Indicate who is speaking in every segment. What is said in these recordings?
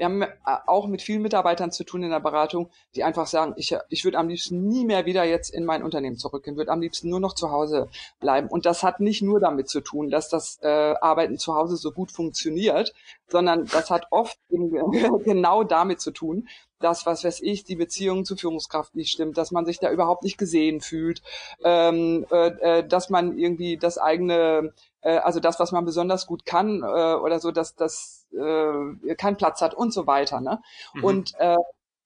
Speaker 1: wir haben äh, auch mit vielen Mitarbeitern zu tun in der Beratung, die einfach sagen, ich, ich würde am liebsten nie mehr wieder jetzt in mein Unternehmen zurückgehen, würde am liebsten nur noch zu Hause bleiben. Und das hat nicht nur damit zu tun, dass das äh, Arbeiten zu Hause so gut funktioniert, sondern das hat oft genau damit zu tun, dass, was weiß ich, die Beziehung zur Führungskraft nicht stimmt, dass man sich da überhaupt nicht gesehen fühlt, ähm, äh, äh dass man irgendwie das eigene, äh, also das, was man besonders gut kann äh, oder so, dass das äh, keinen Platz hat und so weiter. Ne? Mhm. Und äh,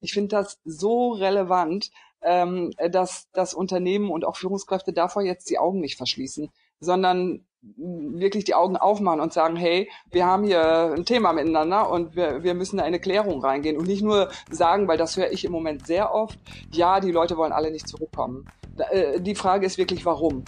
Speaker 1: ich finde das so relevant, ähm, dass das Unternehmen und auch Führungskräfte davor jetzt die Augen nicht verschließen, sondern wirklich die Augen aufmachen und sagen, hey, wir haben hier ein Thema miteinander und wir, wir müssen da in eine Klärung reingehen und nicht nur sagen, weil das höre ich im Moment sehr oft, ja, die Leute wollen alle nicht zurückkommen. Äh, die Frage ist wirklich, warum?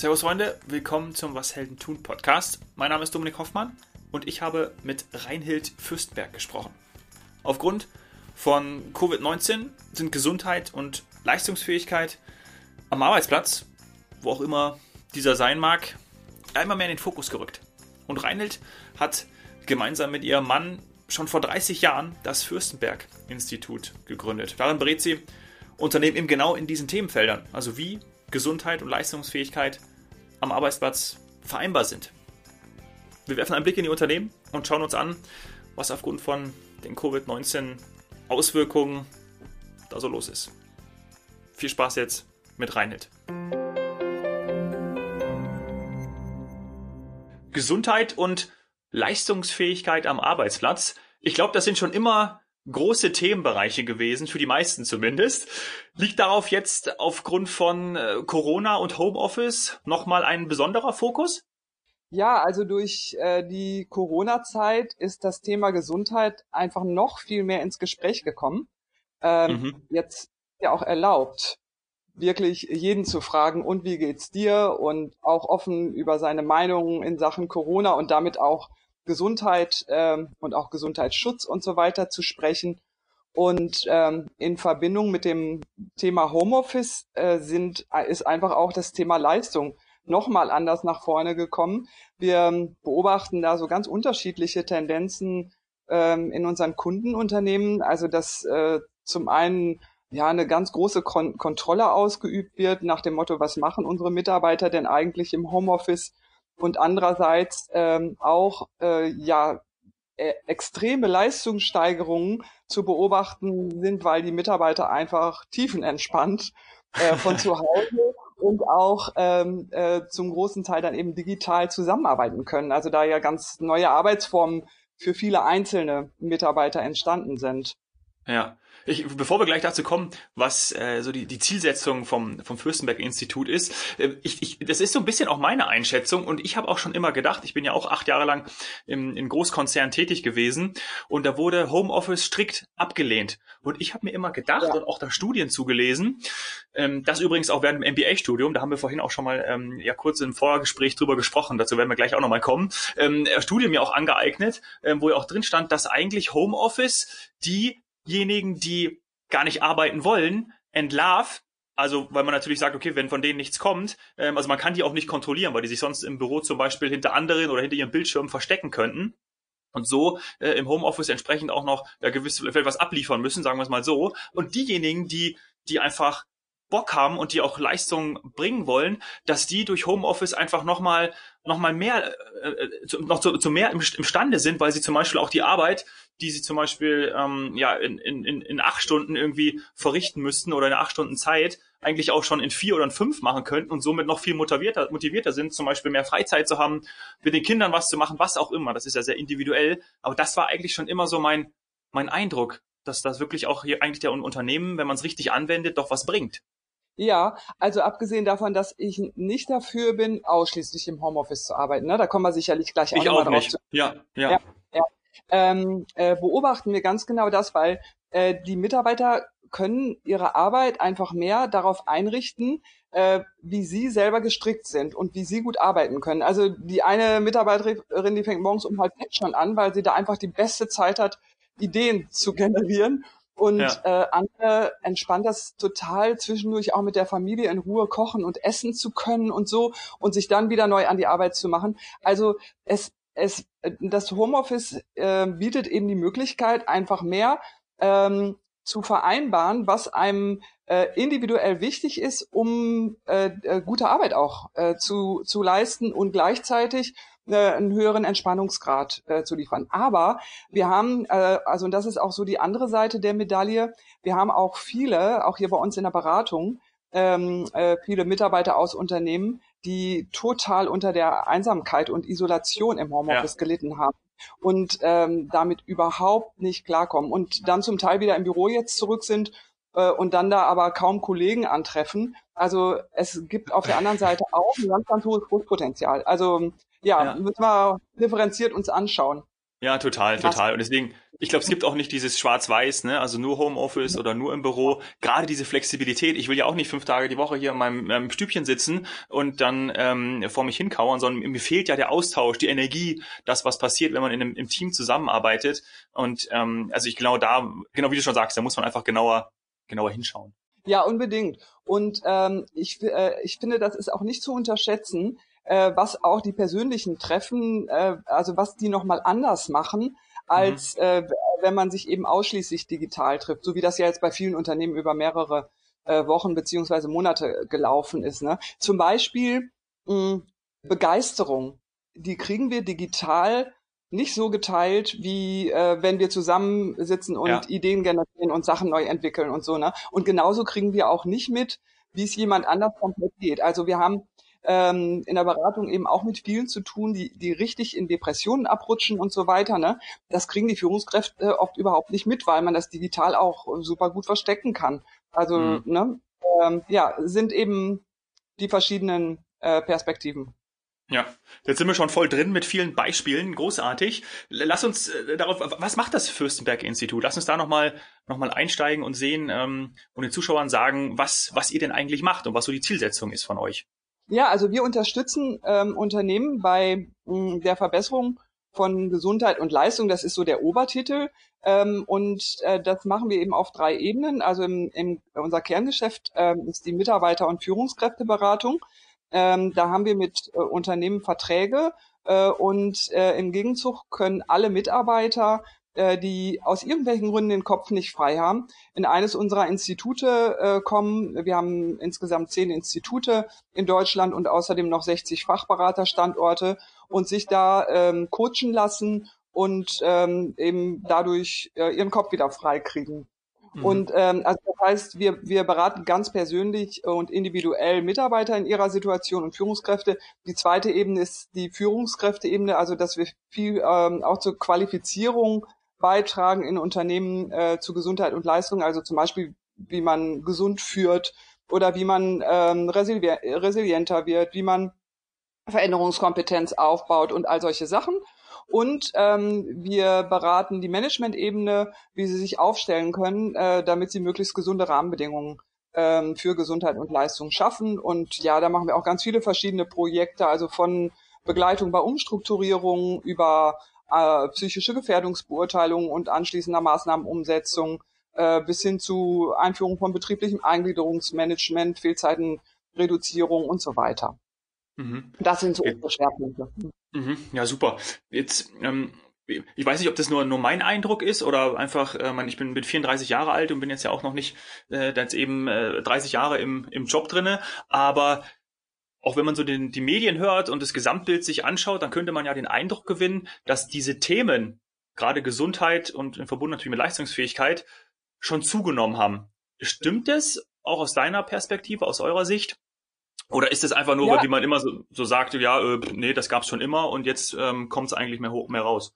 Speaker 2: Servus Freunde, willkommen zum Was Helden tun Podcast. Mein Name ist Dominik Hoffmann und ich habe mit Reinhild Fürstberg gesprochen. Aufgrund von Covid-19 sind Gesundheit und Leistungsfähigkeit am Arbeitsplatz, wo auch immer dieser sein mag, einmal mehr in den Fokus gerückt. Und Reinhild hat gemeinsam mit ihrem Mann schon vor 30 Jahren das Fürstenberg-Institut gegründet. Darin berät sie Unternehmen eben genau in diesen Themenfeldern, also wie Gesundheit und Leistungsfähigkeit am Arbeitsplatz vereinbar sind. Wir werfen einen Blick in die Unternehmen und schauen uns an, was aufgrund von den Covid-19 Auswirkungen da so los ist. Viel Spaß jetzt mit Reinhild. Gesundheit und Leistungsfähigkeit am Arbeitsplatz. Ich glaube, das sind schon immer große Themenbereiche gewesen, für die meisten zumindest. Liegt darauf jetzt aufgrund von äh, Corona und Homeoffice nochmal ein besonderer Fokus?
Speaker 1: Ja, also durch äh, die Corona-Zeit ist das Thema Gesundheit einfach noch viel mehr ins Gespräch gekommen. Ähm, mhm. Jetzt ja auch erlaubt, wirklich jeden zu fragen, und wie geht's dir? Und auch offen über seine Meinungen in Sachen Corona und damit auch Gesundheit ähm, und auch Gesundheitsschutz und so weiter zu sprechen. Und ähm, in Verbindung mit dem Thema Homeoffice äh, sind, ist einfach auch das Thema Leistung nochmal anders nach vorne gekommen. Wir beobachten da so ganz unterschiedliche Tendenzen ähm, in unseren Kundenunternehmen. Also dass äh, zum einen ja eine ganz große Kon Kontrolle ausgeübt wird nach dem Motto, was machen unsere Mitarbeiter denn eigentlich im Homeoffice? Und andererseits ähm, auch äh, ja äh, extreme Leistungssteigerungen zu beobachten sind, weil die Mitarbeiter einfach tiefenentspannt äh, von zu Hause und auch ähm, äh, zum großen Teil dann eben digital zusammenarbeiten können. Also da ja ganz neue Arbeitsformen für viele einzelne Mitarbeiter entstanden sind.
Speaker 2: Ja. Ich, bevor wir gleich dazu kommen, was äh, so die, die Zielsetzung vom, vom Fürstenberg-Institut ist, äh, ich, ich, das ist so ein bisschen auch meine Einschätzung und ich habe auch schon immer gedacht, ich bin ja auch acht Jahre lang im, in Großkonzernen tätig gewesen und da wurde Homeoffice strikt abgelehnt. Und ich habe mir immer gedacht ja. und auch da Studien zugelesen, ähm, das übrigens auch während dem MBA-Studium, da haben wir vorhin auch schon mal ähm, ja kurz im Vorgespräch drüber gesprochen, dazu werden wir gleich auch nochmal kommen, ähm, Studien mir auch angeeignet, ähm, wo ja auch drin stand, dass eigentlich Homeoffice die diejenigen, die gar nicht arbeiten wollen, entlarvt. Also, weil man natürlich sagt, okay, wenn von denen nichts kommt, ähm, also man kann die auch nicht kontrollieren, weil die sich sonst im Büro zum Beispiel hinter anderen oder hinter ihrem Bildschirm verstecken könnten und so äh, im Homeoffice entsprechend auch noch ja, gewiss vielleicht was abliefern müssen, sagen wir es mal so. Und diejenigen, die die einfach Bock haben und die auch Leistung bringen wollen, dass die durch Homeoffice einfach nochmal noch mal mehr, äh, äh, zu, noch zu, zu mehr im, imstande sind, weil sie zum Beispiel auch die Arbeit, die sie zum Beispiel ähm, ja in, in, in acht Stunden irgendwie verrichten müssten oder in acht Stunden Zeit, eigentlich auch schon in vier oder in fünf machen könnten und somit noch viel motivierter, motivierter sind, zum Beispiel mehr Freizeit zu haben, mit den Kindern was zu machen, was auch immer. Das ist ja sehr individuell. Aber das war eigentlich schon immer so mein, mein Eindruck, dass das wirklich auch hier eigentlich der Unternehmen, wenn man es richtig anwendet, doch was bringt.
Speaker 1: Ja, also abgesehen davon, dass ich nicht dafür bin, ausschließlich im Homeoffice zu arbeiten. Ne? Da kommen wir sicherlich gleich auch
Speaker 2: ich
Speaker 1: nochmal
Speaker 2: drauf nicht. zu. Ja. ja, ja.
Speaker 1: Ähm, äh, beobachten wir ganz genau das, weil äh, die Mitarbeiter können ihre Arbeit einfach mehr darauf einrichten, äh, wie sie selber gestrickt sind und wie sie gut arbeiten können. Also die eine Mitarbeiterin, die fängt morgens um halb sechs schon an, weil sie da einfach die beste Zeit hat, Ideen zu generieren Und ja. äh, andere entspannt das total zwischendurch auch mit der Familie in Ruhe kochen und essen zu können und so und sich dann wieder neu an die Arbeit zu machen. Also es es das Homeoffice äh, bietet eben die Möglichkeit einfach mehr ähm, zu vereinbaren, was einem äh, individuell wichtig ist, um äh, äh, gute Arbeit auch äh, zu, zu leisten und gleichzeitig äh, einen höheren Entspannungsgrad äh, zu liefern. Aber wir haben, äh, also und das ist auch so die andere Seite der Medaille, wir haben auch viele, auch hier bei uns in der Beratung, ähm, äh, viele Mitarbeiter aus Unternehmen, die total unter der Einsamkeit und Isolation im Homeoffice ja. gelitten haben und ähm, damit überhaupt nicht klarkommen und dann zum Teil wieder im Büro jetzt zurück sind äh, und dann da aber kaum Kollegen antreffen. Also es gibt auf der anderen Seite auch ein ganz, ganz hohes Großpotenzial. Also ja, ja. müssen wir differenziert uns anschauen.
Speaker 2: Ja, total, total. Und deswegen, ich glaube, es gibt auch nicht dieses Schwarz-Weiß, ne? also nur Homeoffice oder nur im Büro. Gerade diese Flexibilität. Ich will ja auch nicht fünf Tage die Woche hier in meinem, meinem Stübchen sitzen und dann ähm, vor mich hinkauern, sondern mir fehlt ja der Austausch, die Energie, das, was passiert, wenn man in einem, im Team zusammenarbeitet. Und ähm, also ich genau da, genau wie du schon sagst, da muss man einfach genauer, genauer hinschauen.
Speaker 1: Ja, unbedingt. Und ähm, ich, äh, ich finde, das ist auch nicht zu unterschätzen, äh, was auch die persönlichen Treffen, äh, also was die nochmal anders machen, als mhm. äh, wenn man sich eben ausschließlich digital trifft, so wie das ja jetzt bei vielen Unternehmen über mehrere äh, Wochen beziehungsweise Monate gelaufen ist. Ne? Zum Beispiel mh, Begeisterung, die kriegen wir digital nicht so geteilt, wie äh, wenn wir zusammensitzen und ja. Ideen generieren und Sachen neu entwickeln und so. Ne? Und genauso kriegen wir auch nicht mit, wie es jemand anders komplett geht. Also wir haben ähm, in der Beratung eben auch mit vielen zu tun, die, die richtig in Depressionen abrutschen und so weiter. Ne? Das kriegen die Führungskräfte oft überhaupt nicht mit, weil man das digital auch super gut verstecken kann. Also mhm. ne, ähm, ja, sind eben die verschiedenen äh, Perspektiven.
Speaker 2: Ja, jetzt sind wir schon voll drin mit vielen Beispielen, großartig. Lass uns äh, darauf, was macht das Fürstenberg-Institut? Lass uns da nochmal noch mal einsteigen und sehen ähm, und den Zuschauern sagen, was, was ihr denn eigentlich macht und was so die Zielsetzung ist von euch.
Speaker 1: Ja, also wir unterstützen ähm, Unternehmen bei mh, der Verbesserung von Gesundheit und Leistung. Das ist so der Obertitel. Ähm, und äh, das machen wir eben auf drei Ebenen. Also im, im, unser Kerngeschäft ähm, ist die Mitarbeiter- und Führungskräfteberatung. Ähm, da haben wir mit äh, Unternehmen Verträge äh, und äh, im Gegenzug können alle Mitarbeiter äh, die aus irgendwelchen Gründen den Kopf nicht frei haben, in eines unserer Institute äh, kommen. Wir haben insgesamt zehn Institute in Deutschland und außerdem noch 60 Fachberaterstandorte und sich da ähm, coachen lassen und ähm, eben dadurch äh, ihren Kopf wieder frei kriegen. Mhm. Und ähm, also das heißt, wir, wir beraten ganz persönlich und individuell Mitarbeiter in ihrer Situation und Führungskräfte. Die zweite Ebene ist die Führungskräfteebene, also dass wir viel ähm, auch zur Qualifizierung beitragen in Unternehmen äh, zu Gesundheit und Leistung, also zum Beispiel, wie man gesund führt oder wie man ähm, resili resilienter wird, wie man Veränderungskompetenz aufbaut und all solche Sachen. Und ähm, wir beraten die Management-Ebene, wie sie sich aufstellen können, äh, damit sie möglichst gesunde Rahmenbedingungen ähm, für Gesundheit und Leistung schaffen. Und ja, da machen wir auch ganz viele verschiedene Projekte, also von Begleitung bei Umstrukturierungen über äh, psychische Gefährdungsbeurteilung und anschließender Maßnahmenumsetzung äh, bis hin zu Einführung von betrieblichem Eingliederungsmanagement, Fehlzeitenreduzierung und so weiter. Mhm. Das sind so unsere Schwerpunkte.
Speaker 2: Mhm. Ja, super. Jetzt ähm ich weiß nicht, ob das nur, nur mein Eindruck ist oder einfach, äh, man, ich bin, bin 34 Jahre alt und bin jetzt ja auch noch nicht äh, jetzt eben äh, 30 Jahre im, im Job drinne, aber auch wenn man so den, die Medien hört und das Gesamtbild sich anschaut, dann könnte man ja den Eindruck gewinnen, dass diese Themen, gerade Gesundheit und in Verbund natürlich mit Leistungsfähigkeit, schon zugenommen haben. Stimmt das auch aus deiner Perspektive, aus eurer Sicht? Oder ist es einfach nur, ja. wie man immer so, so sagte, ja, äh, nee, das gab's schon immer und jetzt ähm, kommt es eigentlich mehr hoch, mehr raus?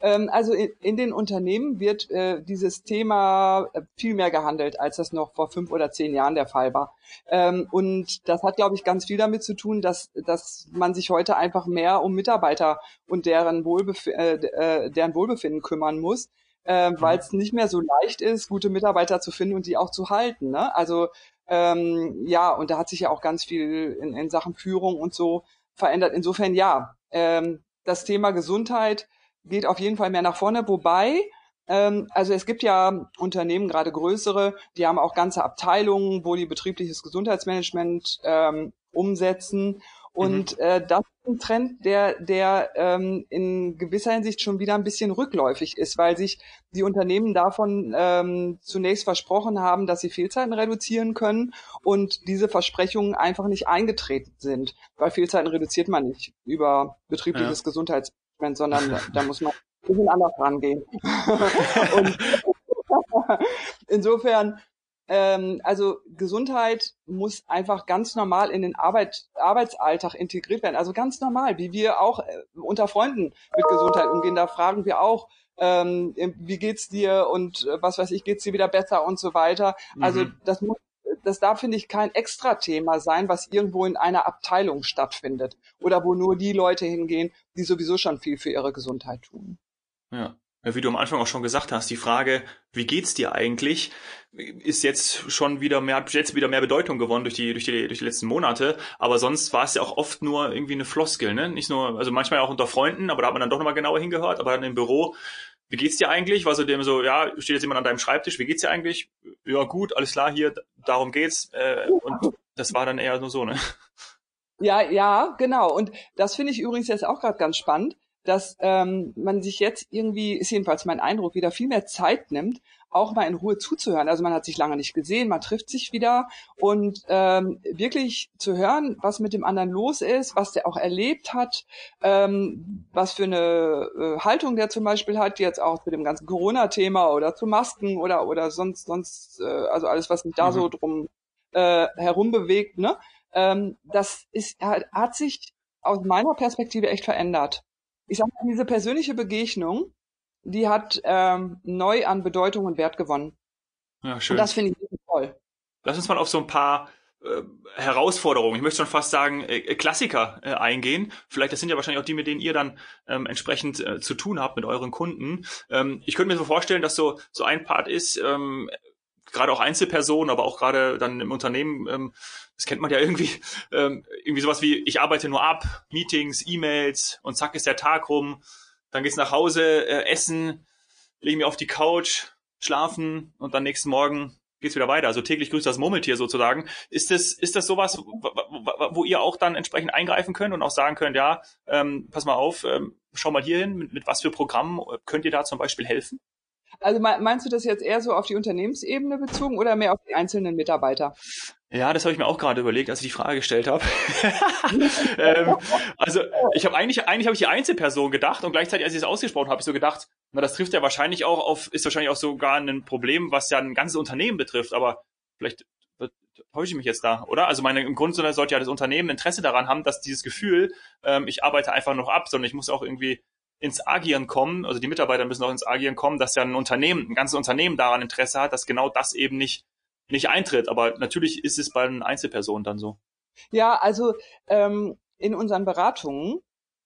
Speaker 1: Ähm, also in, in, den Unternehmen wird äh, dieses Thema äh, viel mehr gehandelt, als das noch vor fünf oder zehn Jahren der Fall war. Ähm, und das hat, glaube ich, ganz viel damit zu tun, dass, dass man sich heute einfach mehr um Mitarbeiter und deren, Wohlbef äh, äh, deren Wohlbefinden kümmern muss. Äh, weil es nicht mehr so leicht ist, gute Mitarbeiter zu finden und die auch zu halten. Ne? Also ähm, ja, und da hat sich ja auch ganz viel in, in Sachen Führung und so verändert. Insofern ja, ähm, das Thema Gesundheit geht auf jeden Fall mehr nach vorne, wobei Ähm, also es gibt ja Unternehmen, gerade größere, die haben auch ganze Abteilungen, wo die betriebliches Gesundheitsmanagement ähm, umsetzen. Und mhm. äh, das ist ein Trend, der, der ähm, in gewisser Hinsicht schon wieder ein bisschen rückläufig ist, weil sich die Unternehmen davon ähm, zunächst versprochen haben, dass sie Fehlzeiten reduzieren können und diese Versprechungen einfach nicht eingetreten sind. Weil Fehlzeiten reduziert man nicht über betriebliches ja. Gesundheitsmanagement, sondern da, da muss man ein bisschen anders rangehen. und insofern ähm, also Gesundheit muss einfach ganz normal in den Arbeit, Arbeitsalltag integriert werden. Also ganz normal, wie wir auch äh, unter Freunden mit Gesundheit umgehen. Da fragen wir auch, ähm, wie geht's dir und äh, was weiß ich, geht's dir wieder besser und so weiter. Also mhm. das muss das darf, finde ich, kein Extra-Thema sein, was irgendwo in einer Abteilung stattfindet oder wo nur die Leute hingehen, die sowieso schon viel für ihre Gesundheit tun.
Speaker 2: Ja wie du am Anfang auch schon gesagt hast, die Frage, wie geht's dir eigentlich, ist jetzt schon wieder mehr, hat jetzt wieder mehr Bedeutung gewonnen durch die, durch die, durch die letzten Monate. Aber sonst war es ja auch oft nur irgendwie eine Floskel, ne? Nicht nur, also manchmal auch unter Freunden, aber da hat man dann doch nochmal genauer hingehört, aber dann im Büro, wie geht's dir eigentlich? War so dem so, ja, steht jetzt jemand an deinem Schreibtisch, wie geht's dir eigentlich? Ja, gut, alles klar, hier, darum geht's. Äh, und das war dann eher nur so, ne?
Speaker 1: Ja, ja, genau. Und das finde ich übrigens jetzt auch gerade ganz spannend dass ähm, man sich jetzt irgendwie, ist jedenfalls mein Eindruck, wieder viel mehr Zeit nimmt, auch mal in Ruhe zuzuhören. Also man hat sich lange nicht gesehen, man trifft sich wieder und ähm, wirklich zu hören, was mit dem anderen los ist, was der auch erlebt hat, ähm, was für eine äh, Haltung der zum Beispiel hat, jetzt auch zu dem ganzen Corona-Thema oder zu Masken oder oder sonst sonst äh, also alles, was sich da mhm. so drum äh, herum bewegt. Ne? Ähm, das ist hat, hat sich aus meiner Perspektive echt verändert ich sag mal, diese persönliche Begegnung, die hat ähm, neu an Bedeutung und Wert gewonnen.
Speaker 2: Ja, schön.
Speaker 1: Und das finde ich toll.
Speaker 2: Lass uns mal auf so ein paar äh, Herausforderungen, ich möchte schon fast sagen äh, Klassiker äh, eingehen. Vielleicht das sind ja wahrscheinlich auch die, mit denen ihr dann ähm, entsprechend äh, zu tun habt mit euren Kunden. Ähm, ich könnte mir so vorstellen, dass so so ein Part ist, ähm, gerade auch Einzelpersonen, aber auch gerade dann im Unternehmen, ähm, das kennt man ja irgendwie, ähm, irgendwie sowas wie, ich arbeite nur ab, Meetings, E-Mails und zack ist der Tag rum, dann geht's nach Hause, äh, essen, lege mich auf die Couch, schlafen und dann nächsten Morgen geht's wieder weiter. Also täglich grüßt das Murmeltier sozusagen. Ist das, ist das sowas, wo ihr auch dann entsprechend eingreifen könnt und auch sagen könnt, ja, ähm, pass mal auf, ähm, schau mal hier hin, mit, mit was für Programmen könnt ihr da zum Beispiel helfen?
Speaker 1: Also meinst du das jetzt eher so auf die Unternehmensebene bezogen oder mehr auf die einzelnen Mitarbeiter?
Speaker 2: Ja, das habe ich mir auch gerade überlegt, als ich die Frage gestellt habe. ähm, also ich habe eigentlich, eigentlich habe ich die Einzelperson gedacht und gleichzeitig, als ich es ausgesprochen habe, habe ich so gedacht, na, das trifft ja wahrscheinlich auch auf, ist wahrscheinlich auch sogar ein Problem, was ja ein ganzes Unternehmen betrifft. Aber vielleicht täusche ich mich jetzt da, oder? Also meine, im Grunde sollte ja das Unternehmen Interesse daran haben, dass dieses Gefühl, ähm, ich arbeite einfach noch ab, sondern ich muss auch irgendwie ins Agieren kommen, also die Mitarbeiter müssen auch ins Agieren kommen, dass ja ein Unternehmen, ein ganzes Unternehmen daran Interesse hat, dass genau das eben nicht, nicht eintritt. Aber natürlich ist es bei einer Einzelperson dann so.
Speaker 1: Ja, also ähm, in unseren Beratungen,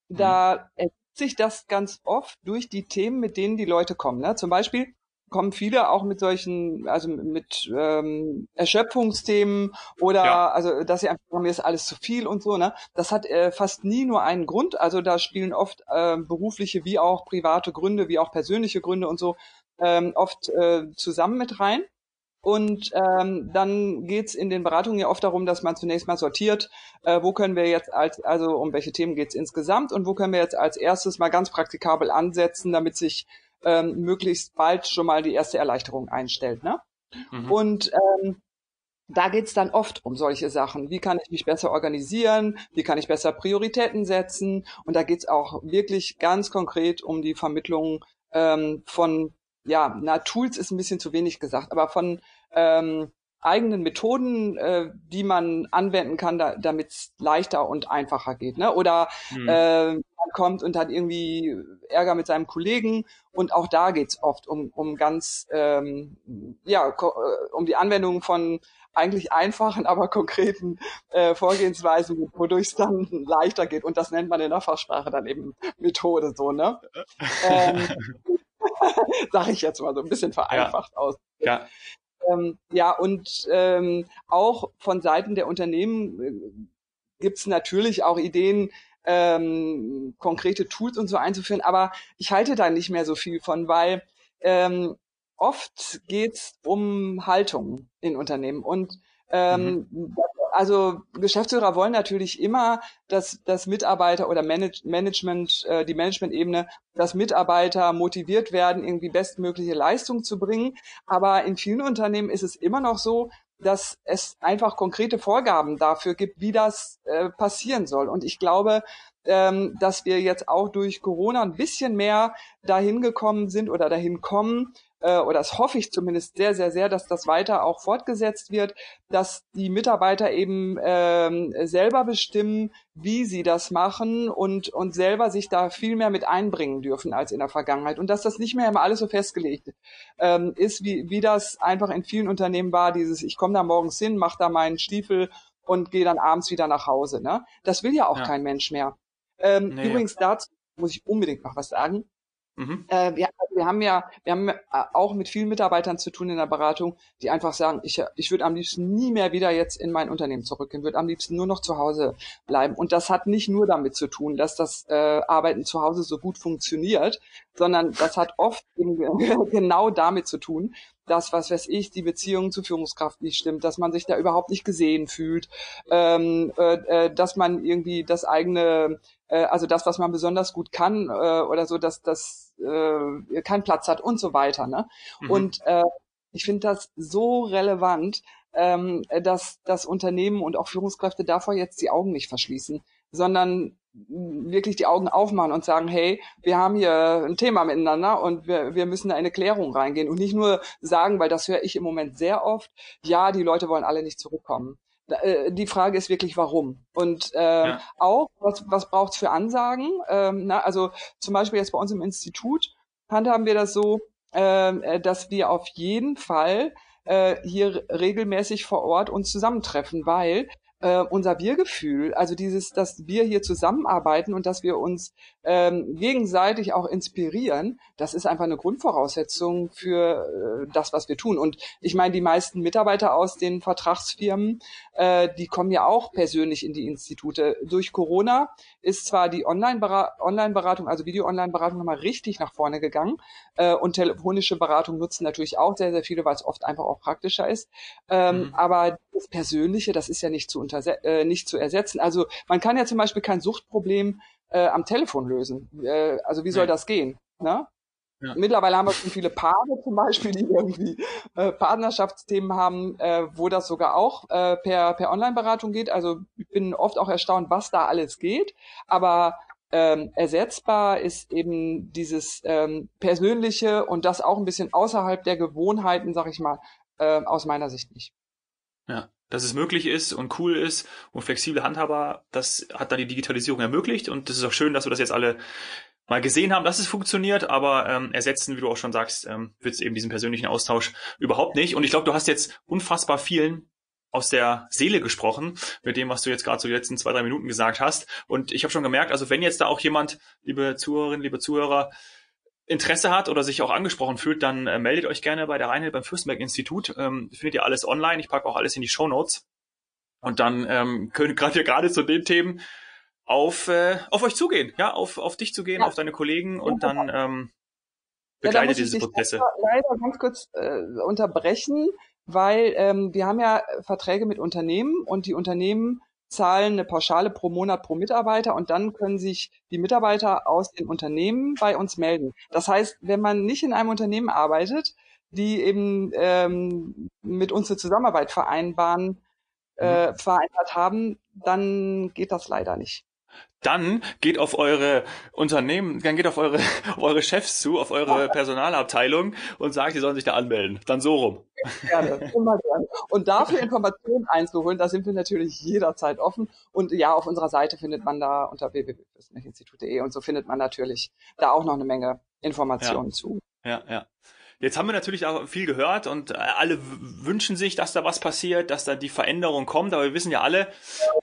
Speaker 1: da mhm. ergibt sich das ganz oft durch die Themen, mit denen die Leute kommen. Ne? Zum Beispiel, kommen viele auch mit solchen, also mit ähm, Erschöpfungsthemen oder ja. also dass sie einfach mir ist alles zu viel und so, ne? Das hat äh, fast nie nur einen Grund. Also da spielen oft äh, berufliche wie auch private Gründe, wie auch persönliche Gründe und so ähm, oft äh, zusammen mit rein. Und ähm, dann geht's in den Beratungen ja oft darum, dass man zunächst mal sortiert, äh, wo können wir jetzt als, also um welche Themen geht's insgesamt und wo können wir jetzt als erstes mal ganz praktikabel ansetzen, damit sich ähm, möglichst bald schon mal die erste Erleichterung einstellt. Ne? Mhm. Und ähm, da geht's dann oft um solche Sachen. Wie kann ich mich besser organisieren? Wie kann ich besser Prioritäten setzen? Und da geht's auch wirklich ganz konkret um die Vermittlung ähm, von, ja, na, Tools ist ein bisschen zu wenig gesagt, aber von ähm, eigenen Methoden, äh, die man anwenden kann, da, damit es leichter und einfacher geht. Ne? Oder mhm. äh, kommt und hat irgendwie Ärger mit seinem Kollegen und auch da geht's oft um, um ganz, ähm, ja, äh, um die Anwendung von eigentlich einfachen, aber konkreten äh, Vorgehensweisen, wodurch es dann leichter geht. Und das nennt man in der Fachsprache dann eben Methode so, ne? ähm, Sag ich jetzt mal so ein bisschen vereinfacht ja. aus.
Speaker 2: Ja.
Speaker 1: Ähm, ja, und ähm, auch von Seiten der Unternehmen äh, gibt es natürlich auch Ideen, ähm, konkrete Tools und so einzuführen, aber ich halte da nicht mehr so viel von, weil ähm, oft geht's um Haltung in Unternehmen und ähm, mhm. Also Geschäftsführer wollen natürlich immer, dass, dass Mitarbeiter oder Manage Management, äh, die Management-Ebene, dass Mitarbeiter motiviert werden, irgendwie bestmögliche Leistung zu bringen. Aber in vielen Unternehmen ist es immer noch so, dass es einfach konkrete Vorgaben dafür gibt, wie das äh, passieren soll. Und ich glaube, ähm, dass wir jetzt auch durch Corona ein bisschen mehr dahin gekommen sind oder dahin kommen, äh, oder das hoffe ich zumindest sehr, sehr, sehr, dass das weiter auch fortgesetzt wird, dass die Mitarbeiter eben ähm, selber bestimmen, wie sie das machen und, und selber sich da viel mehr mit einbringen dürfen als in der Vergangenheit. Und dass das nicht mehr immer alles so festgelegt ähm, ist, wie, wie das einfach in vielen Unternehmen war, dieses, ich komme da morgens hin, mache da meinen Stiefel und gehe dann abends wieder nach Hause. Ne? Das will ja auch ja. kein Mensch mehr. Ähm, nee, übrigens dazu muss ich unbedingt noch was sagen. Mhm. Äh, wir, wir haben ja, wir haben äh, auch mit vielen Mitarbeitern zu tun in der Beratung, die einfach sagen, ich, ich würde am liebsten nie mehr wieder jetzt in mein Unternehmen zurückgehen, würde am liebsten nur noch zu Hause bleiben. Und das hat nicht nur damit zu tun, dass das äh, Arbeiten zu Hause so gut funktioniert, sondern das hat oft genau damit zu tun, dass, was weiß ich, die Beziehung zur Führungskraft nicht stimmt, dass man sich da überhaupt nicht gesehen fühlt, ähm, äh, äh dass man irgendwie das eigene, äh, also das, was man besonders gut kann äh, oder so, dass das äh, keinen Platz hat und so weiter. Ne? Mhm. Und äh, ich finde das so relevant, ähm, dass das Unternehmen und auch Führungskräfte davor jetzt die Augen nicht verschließen, sondern wirklich die Augen aufmachen und sagen, hey, wir haben hier ein Thema miteinander und wir, wir müssen da in eine Klärung reingehen und nicht nur sagen, weil das höre ich im Moment sehr oft, ja, die Leute wollen alle nicht zurückkommen. Äh, die Frage ist wirklich, warum? Und äh, ja. auch, was, was braucht es für Ansagen? Ähm, na, also zum Beispiel jetzt bei uns im Institut handhaben wir das so, ähm, äh, dass wir auf jeden Fall äh, hier regelmäßig vor Ort uns zusammentreffen, weil äh, unser Wir-Gefühl, also dieses, dass wir hier zusammenarbeiten und dass wir uns ähm, gegenseitig auch inspirieren, das ist einfach eine Grundvoraussetzung für äh, das, was wir tun. Und ich meine, die meisten Mitarbeiter aus den Vertragsfirmen, äh, die kommen ja auch persönlich in die Institute. Durch Corona ist zwar die Online-Beratung, also Video-Online-Beratung nochmal richtig nach vorne gegangen äh, und telefonische Beratung nutzen natürlich auch sehr, sehr viele, weil es oft einfach auch praktischer ist. Ähm, mhm. Aber das Persönliche, das ist ja nicht zu, äh, nicht zu ersetzen. Also man kann ja zum Beispiel kein Suchtproblem äh, am Telefon lösen. Äh, also wie soll ja. das gehen? Ne? Ja. Mittlerweile haben wir schon viele Paare zum Beispiel, die irgendwie äh, Partnerschaftsthemen haben, äh, wo das sogar auch äh, per, per Online-Beratung geht. Also ich bin oft auch erstaunt, was da alles geht. Aber ähm, ersetzbar ist eben dieses ähm, Persönliche und das auch ein bisschen außerhalb der Gewohnheiten, sag ich mal, äh, aus meiner Sicht nicht.
Speaker 2: Ja, dass es möglich ist und cool ist und flexibel handhabbar, das hat dann die Digitalisierung ermöglicht und das ist auch schön, dass wir das jetzt alle mal gesehen haben, dass es funktioniert, aber ähm, ersetzen, wie du auch schon sagst, ähm, wird es eben diesen persönlichen Austausch überhaupt nicht. Und ich glaube, du hast jetzt unfassbar vielen aus der Seele gesprochen mit dem, was du jetzt gerade so die letzten zwei, drei Minuten gesagt hast. Und ich habe schon gemerkt, also wenn jetzt da auch jemand, liebe Zuhörerinnen, liebe Zuhörer, Interesse hat oder sich auch angesprochen fühlt, dann äh, meldet euch gerne bei der Rheinhild beim Fürstenberg-Institut. Ähm, findet ihr alles online. Ich packe auch alles in die Show Notes. Und dann ähm, könnt ihr gerade zu den Themen auf, äh, auf euch zugehen, ja, auf, auf dich zugehen, ja. auf deine Kollegen und dann ähm, begleitet ja, diese Prozesse.
Speaker 1: Leider ganz kurz äh, unterbrechen, weil ähm, wir haben ja Verträge mit Unternehmen und die Unternehmen zahlen eine Pauschale pro Monat pro Mitarbeiter und dann können sich die Mitarbeiter aus den Unternehmen bei uns melden. Das heißt, wenn man nicht in einem Unternehmen arbeitet, die eben ähm, mit uns eine Zusammenarbeit vereinbaren, äh, mhm. vereinbart haben, dann geht das leider nicht
Speaker 2: dann geht auf eure Unternehmen, dann geht auf eure, auf eure Chefs zu, auf eure Personalabteilung und sagt, sie sollen sich da anmelden. Dann so rum.
Speaker 1: Gerne, immer gerne. Und dafür Informationen einzuholen, da sind wir natürlich jederzeit offen. Und ja, auf unserer Seite findet man da unter www.institut.de und so findet man natürlich da auch noch eine Menge Informationen
Speaker 2: ja.
Speaker 1: zu.
Speaker 2: Ja, ja. Jetzt haben wir natürlich auch viel gehört und äh, alle wünschen sich, dass da was passiert, dass da die Veränderung kommt. Aber wir wissen ja alle,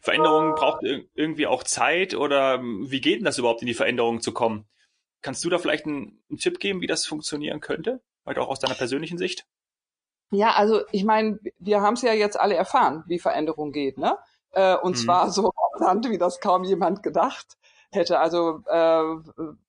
Speaker 2: Veränderung braucht irgendwie auch Zeit oder ähm, wie geht denn das überhaupt in die Veränderung zu kommen? Kannst du da vielleicht einen, einen Tipp geben, wie das funktionieren könnte? Heute auch aus deiner persönlichen Sicht?
Speaker 1: Ja, also ich meine, wir haben es ja jetzt alle erfahren, wie Veränderung geht, ne? Äh, und mhm. zwar so wie das kaum jemand gedacht. Hätte. Also äh,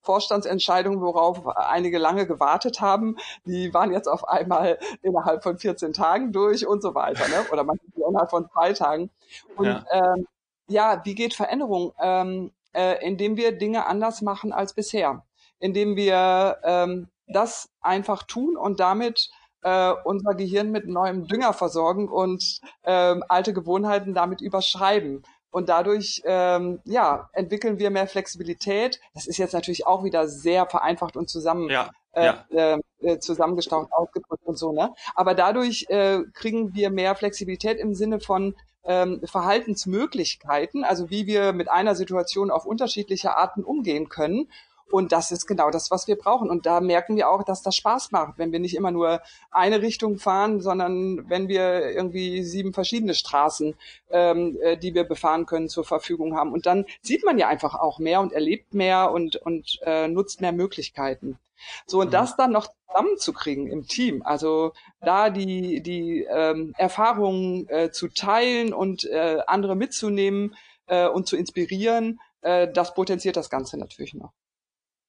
Speaker 1: Vorstandsentscheidungen, worauf einige lange gewartet haben, die waren jetzt auf einmal innerhalb von 14 Tagen durch und so weiter, ne? Oder manchmal innerhalb von zwei Tagen. Und ja, ähm, ja wie geht Veränderung? Ähm, äh, indem wir Dinge anders machen als bisher, indem wir ähm, das einfach tun und damit äh, unser Gehirn mit neuem Dünger versorgen und ähm, alte Gewohnheiten damit überschreiben. Und dadurch ja, entwickeln wir mehr Flexibilität. Das ist jetzt natürlich auch wieder sehr vereinfacht und zusammen ja. Äh, ja. äh, zusammengestaucht ausgedrückt und so, ne? Aber dadurch äh, kriegen wir mehr Flexibilität im Sinne von ähm, Verhaltensmöglichkeiten, also wie wir mit einer Situation auf unterschiedliche Arten umgehen können. Und das ist genau das, was wir brauchen. Und da merken wir auch, dass das Spaß macht, wenn wir nicht immer nur eine Richtung fahren, sondern wenn wir irgendwie sieben verschiedene Straßen, ähm, äh, die wir befahren können, zur Verfügung haben. Und dann sieht man ja einfach auch mehr und erlebt mehr und, und äh, nutzt mehr Möglichkeiten. So, und mhm. das dann noch zusammenzukriegen im Team, also da die, die ähm, Erfahrungen äh, zu teilen und äh, andere mitzunehmen äh, und zu inspirieren, äh, das potenziert das Ganze natürlich noch.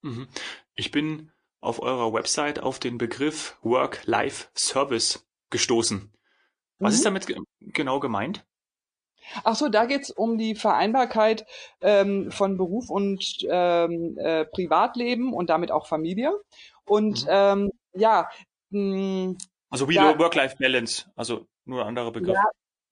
Speaker 2: Mhm. Ich bin auf eurer Website auf den Begriff Work-Life-Service gestoßen. Was mhm. ist damit genau gemeint?
Speaker 1: Ach so, da geht's um die Vereinbarkeit ähm, von Beruf und ähm, äh, Privatleben und damit auch Familie. Und mhm. ähm, ja.
Speaker 2: Mh, also wie Work-Life-Balance, also nur ein anderer Begriff.
Speaker 1: Ja,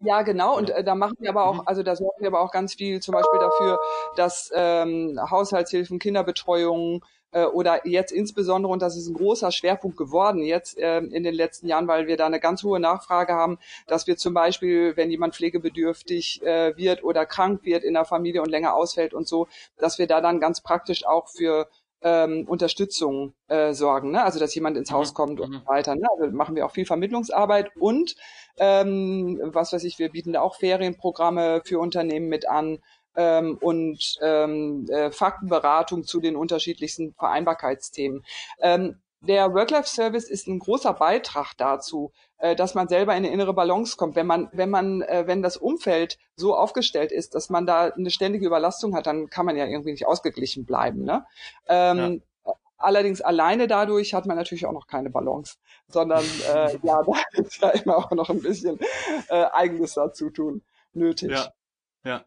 Speaker 1: ja, genau. Und äh, da machen wir aber auch, mhm. also da sorgen wir aber auch ganz viel zum Beispiel dafür, dass ähm, Haushaltshilfen, Kinderbetreuung, äh, oder jetzt insbesondere, und das ist ein großer Schwerpunkt geworden jetzt äh, in den letzten Jahren, weil wir da eine ganz hohe Nachfrage haben, dass wir zum Beispiel, wenn jemand pflegebedürftig äh, wird oder krank wird in der Familie und länger ausfällt und so, dass wir da dann ganz praktisch auch für ähm, Unterstützung äh, sorgen, ne? also dass jemand ins Haus mhm. kommt und mhm. so weiter. Ne? Also machen wir auch viel Vermittlungsarbeit und ähm, was weiß ich, wir bieten da auch Ferienprogramme für Unternehmen mit an ähm, und ähm, äh, Faktenberatung zu den unterschiedlichsten Vereinbarkeitsthemen. Ähm, der Work-Life-Service ist ein großer Beitrag dazu, äh, dass man selber in eine innere Balance kommt. Wenn man, wenn man, äh, wenn das Umfeld so aufgestellt ist, dass man da eine ständige Überlastung hat, dann kann man ja irgendwie nicht ausgeglichen bleiben. Ne? Ähm, ja. Allerdings alleine dadurch hat man natürlich auch noch keine Balance, sondern äh, ja, da ist ja immer auch noch ein bisschen äh, eigenes dazu tun nötig.
Speaker 2: Ja. Ja.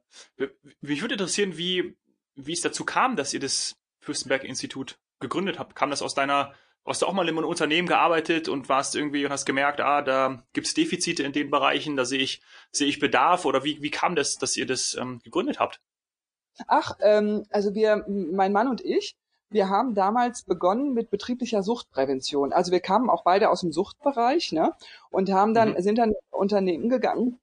Speaker 2: Mich würde interessieren, wie, wie es dazu kam, dass ihr das Fürstenberg-Institut gegründet habt. Kam das aus deiner, hast du auch mal in einem Unternehmen gearbeitet und warst irgendwie und hast gemerkt, ah, da gibt's Defizite in den Bereichen, da sehe ich, sehe ich Bedarf oder wie, wie kam das, dass ihr das ähm, gegründet habt?
Speaker 1: Ach, ähm, also wir, mein Mann und ich, wir haben damals begonnen mit betrieblicher Suchtprävention. Also wir kamen auch beide aus dem Suchtbereich, ne? Und haben dann, mhm. sind dann Unternehmen gegangen,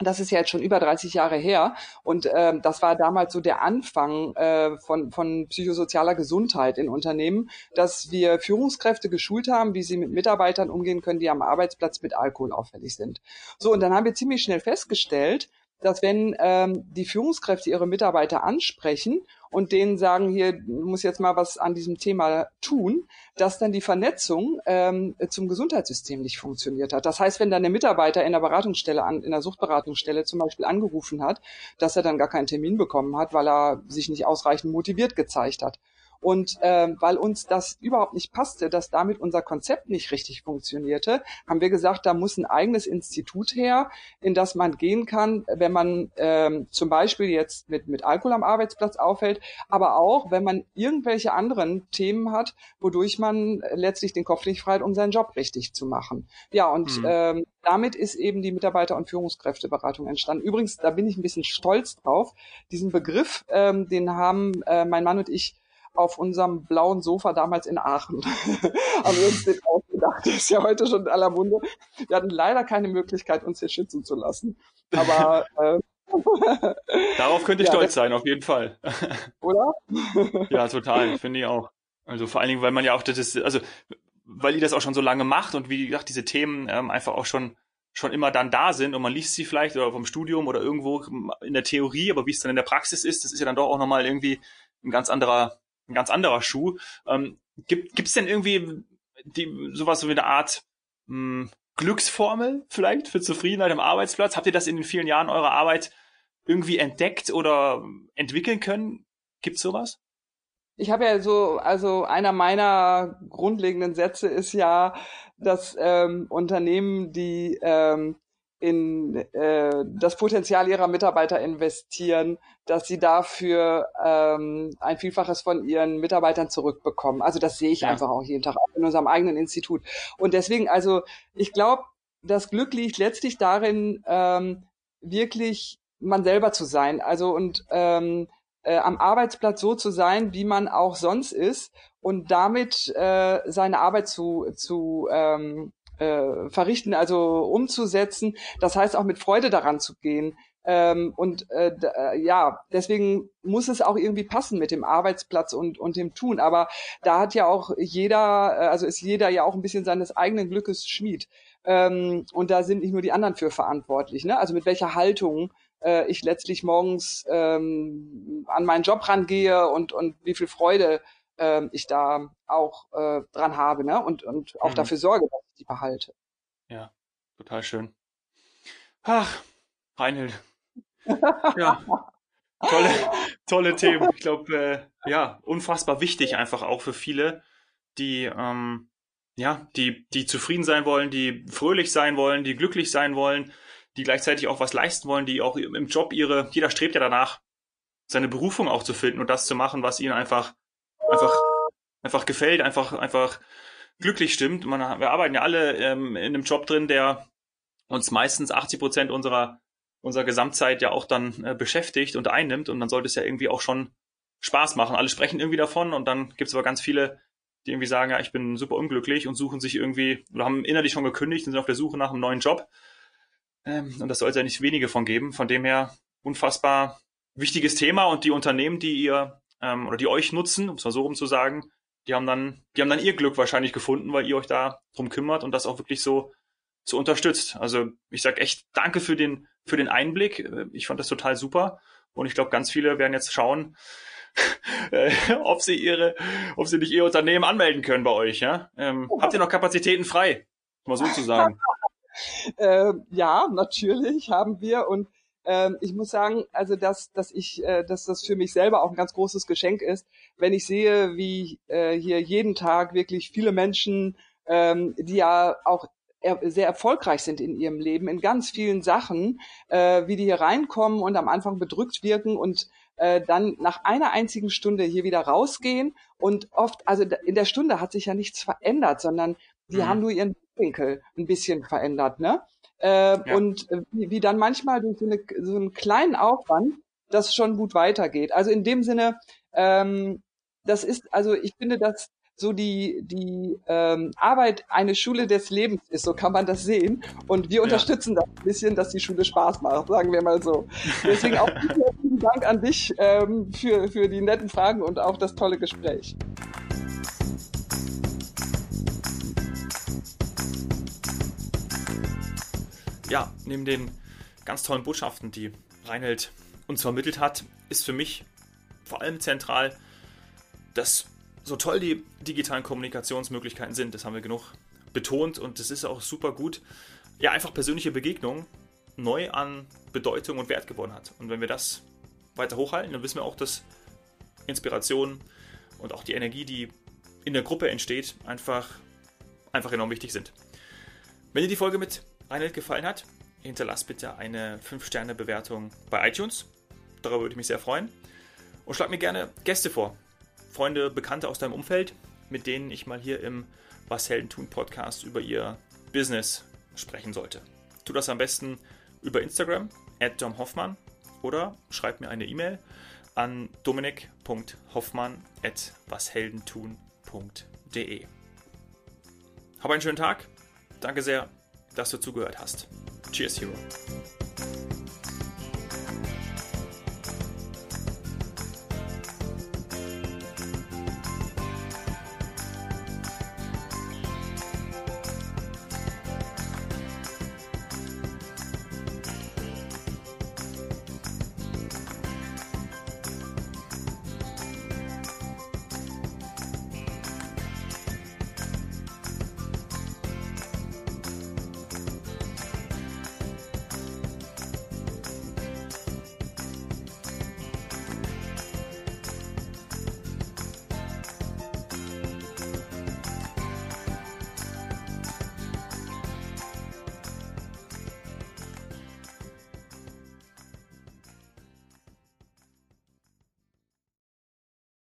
Speaker 1: das ist ja jetzt schon über 30 Jahre her und ähm, das war damals so der Anfang äh, von, von psychosozialer Gesundheit in Unternehmen, dass wir Führungskräfte geschult haben, wie sie mit Mitarbeitern umgehen können, die am Arbeitsplatz mit Alkohol auffällig sind. So, und dann haben wir ziemlich schnell festgestellt, dass wenn ähm, die Führungskräfte ihre Mitarbeiter ansprechen und denen sagen, hier muss jetzt mal was an diesem Thema tun, dass dann die Vernetzung ähm, zum Gesundheitssystem nicht funktioniert hat. Das heißt, wenn dann der Mitarbeiter in der Beratungsstelle, an, in der Suchtberatungsstelle zum Beispiel angerufen hat, dass er dann gar keinen Termin bekommen hat, weil er sich nicht ausreichend motiviert gezeigt hat. Und ähm, weil uns das überhaupt nicht passte, dass damit unser Konzept nicht richtig funktionierte, haben wir gesagt, da muss ein eigenes Institut her, in das man gehen kann, wenn man ähm, zum Beispiel jetzt mit, mit Alkohol am Arbeitsplatz auffällt, aber auch, wenn man irgendwelche anderen Themen hat, wodurch man letztlich den Kopf nicht frei hat, um seinen Job richtig zu machen. Ja, und mhm. ähm, damit ist eben die Mitarbeiter- und Führungskräfteberatung entstanden. Übrigens, da bin ich ein bisschen stolz drauf. Diesen Begriff, ähm, den haben äh, mein Mann und ich auf unserem blauen Sofa damals in Aachen. haben wir uns den ausgedacht. Das ist ja heute schon in aller Munde. Wir hatten leider keine Möglichkeit, uns hier schützen zu lassen. Aber äh,
Speaker 2: Darauf könnte ich ja, stolz sein, auf jeden Fall.
Speaker 1: Oder?
Speaker 2: ja, total, finde ich auch. Also vor allen Dingen, weil man ja auch das, ist, also weil ihr das auch schon so lange macht und wie gesagt, diese Themen ähm, einfach auch schon schon immer dann da sind und man liest sie vielleicht oder vom Studium oder irgendwo in der Theorie, aber wie es dann in der Praxis ist, das ist ja dann doch auch nochmal irgendwie ein ganz anderer ein ganz anderer Schuh. Ähm, gibt es denn irgendwie die, sowas wie eine Art mh, hm, Glücksformel vielleicht für Zufriedenheit am Arbeitsplatz? Habt ihr das in den vielen Jahren eurer Arbeit irgendwie entdeckt oder entwickeln können? Gibt's sowas?
Speaker 1: Ich habe ja so, also einer meiner grundlegenden Sätze ist ja, dass ähm, Unternehmen, die ähm, in äh, das Potenzial ihrer Mitarbeiter investieren, dass sie dafür ähm, ein Vielfaches von ihren Mitarbeitern zurückbekommen. Also das sehe ich ja. einfach auch jeden Tag, auch in unserem eigenen Institut. Und deswegen, also ich glaube, das Glück liegt letztlich darin, ähm, wirklich man selber zu sein. Also und ähm, äh, am Arbeitsplatz so zu sein, wie man auch sonst ist und damit äh, seine Arbeit zu, zu ähm, äh, verrichten, also umzusetzen. Das heißt auch mit Freude daran zu gehen. Ähm, und äh, äh, ja, deswegen muss es auch irgendwie passen mit dem Arbeitsplatz und, und dem Tun. Aber da hat ja auch jeder, äh, also ist jeder ja auch ein bisschen seines eigenen Glückes Schmied. Ähm, und da sind nicht nur die anderen für verantwortlich. Ne? Also mit welcher Haltung äh, ich letztlich morgens ähm, an meinen Job rangehe und, und wie viel Freude äh, ich da auch äh, dran habe ne? und, und auch mhm. dafür sorge, dass ich die behalte.
Speaker 2: Ja, total schön. Ach, Reinhild. ja, tolle, tolle Themen. Ich glaube, äh, ja, unfassbar wichtig einfach auch für viele, die ähm, ja, die, die zufrieden sein wollen, die fröhlich sein wollen, die glücklich sein wollen, die gleichzeitig auch was leisten wollen, die auch im Job ihre, jeder strebt ja danach, seine Berufung auch zu finden und das zu machen, was ihnen einfach, einfach, einfach gefällt, einfach, einfach glücklich stimmt. Man, wir arbeiten ja alle ähm, in einem Job drin, der uns meistens 80 Prozent unserer, unserer Gesamtzeit ja auch dann äh, beschäftigt und einnimmt und dann sollte es ja irgendwie auch schon Spaß machen. Alle sprechen irgendwie davon und dann gibt es aber ganz viele, die irgendwie sagen, ja, ich bin super unglücklich und suchen sich irgendwie oder haben innerlich schon gekündigt und sind auf der Suche nach einem neuen Job. Ähm, und das soll es ja nicht wenige von geben. Von dem her unfassbar wichtiges Thema und die Unternehmen, die ihr ähm, oder die euch nutzen, um es mal so rum zu sagen, die haben dann, die haben dann ihr Glück wahrscheinlich gefunden, weil ihr euch da drum kümmert und das auch wirklich so so unterstützt. Also ich sag echt Danke für den für den Einblick. Ich fand das total super und ich glaube, ganz viele werden jetzt schauen, äh, ob sie ihre, ob sie nicht ihr Unternehmen anmelden können bei euch. Ja? Ähm, habt ihr noch Kapazitäten frei, mal so zu sagen?
Speaker 1: äh, ja, natürlich haben wir und ähm, ich muss sagen, also dass, dass ich, äh, dass das für mich selber auch ein ganz großes Geschenk ist, wenn ich sehe, wie äh, hier jeden Tag wirklich viele Menschen, ähm, die ja auch sehr erfolgreich sind in ihrem Leben, in ganz vielen Sachen, äh, wie die hier reinkommen und am Anfang bedrückt wirken und äh, dann nach einer einzigen Stunde hier wieder rausgehen und oft, also in der Stunde hat sich ja nichts verändert, sondern die mhm. haben nur ihren Winkel ein bisschen verändert, ne? Äh, ja. Und äh, wie, wie dann manchmal durch so, eine, so einen kleinen Aufwand das schon gut weitergeht. Also in dem Sinne, ähm, das ist, also ich finde, dass so die, die ähm, Arbeit eine Schule des Lebens ist, so kann man das sehen. Und wir ja. unterstützen das ein bisschen, dass die Schule Spaß macht, sagen wir mal so. Deswegen auch vielen Dank an dich ähm, für, für die netten Fragen und auch das tolle Gespräch.
Speaker 2: Ja, neben den ganz tollen Botschaften, die Reinhold uns vermittelt hat, ist für mich vor allem zentral, dass so toll die digitalen Kommunikationsmöglichkeiten sind, das haben wir genug betont und das ist auch super gut, ja, einfach persönliche Begegnungen neu an Bedeutung und Wert gewonnen hat. Und wenn wir das weiter hochhalten, dann wissen wir auch, dass Inspiration und auch die Energie, die in der Gruppe entsteht, einfach, einfach enorm wichtig sind. Wenn dir die Folge mit Reinhold gefallen hat, hinterlass bitte eine 5-Sterne-Bewertung bei iTunes. Darüber würde ich mich sehr freuen. Und schlag mir gerne Gäste vor. Freunde, Bekannte aus deinem Umfeld, mit denen ich mal hier im Was Helden tun Podcast über ihr Business sprechen sollte. Tu das am besten über Instagram, at domhoffmann, oder schreib mir eine E-Mail an dominik.hoffmann at washeldentun.de. Hab einen schönen Tag. Danke sehr dass du zugehört hast. Cheers, Hero.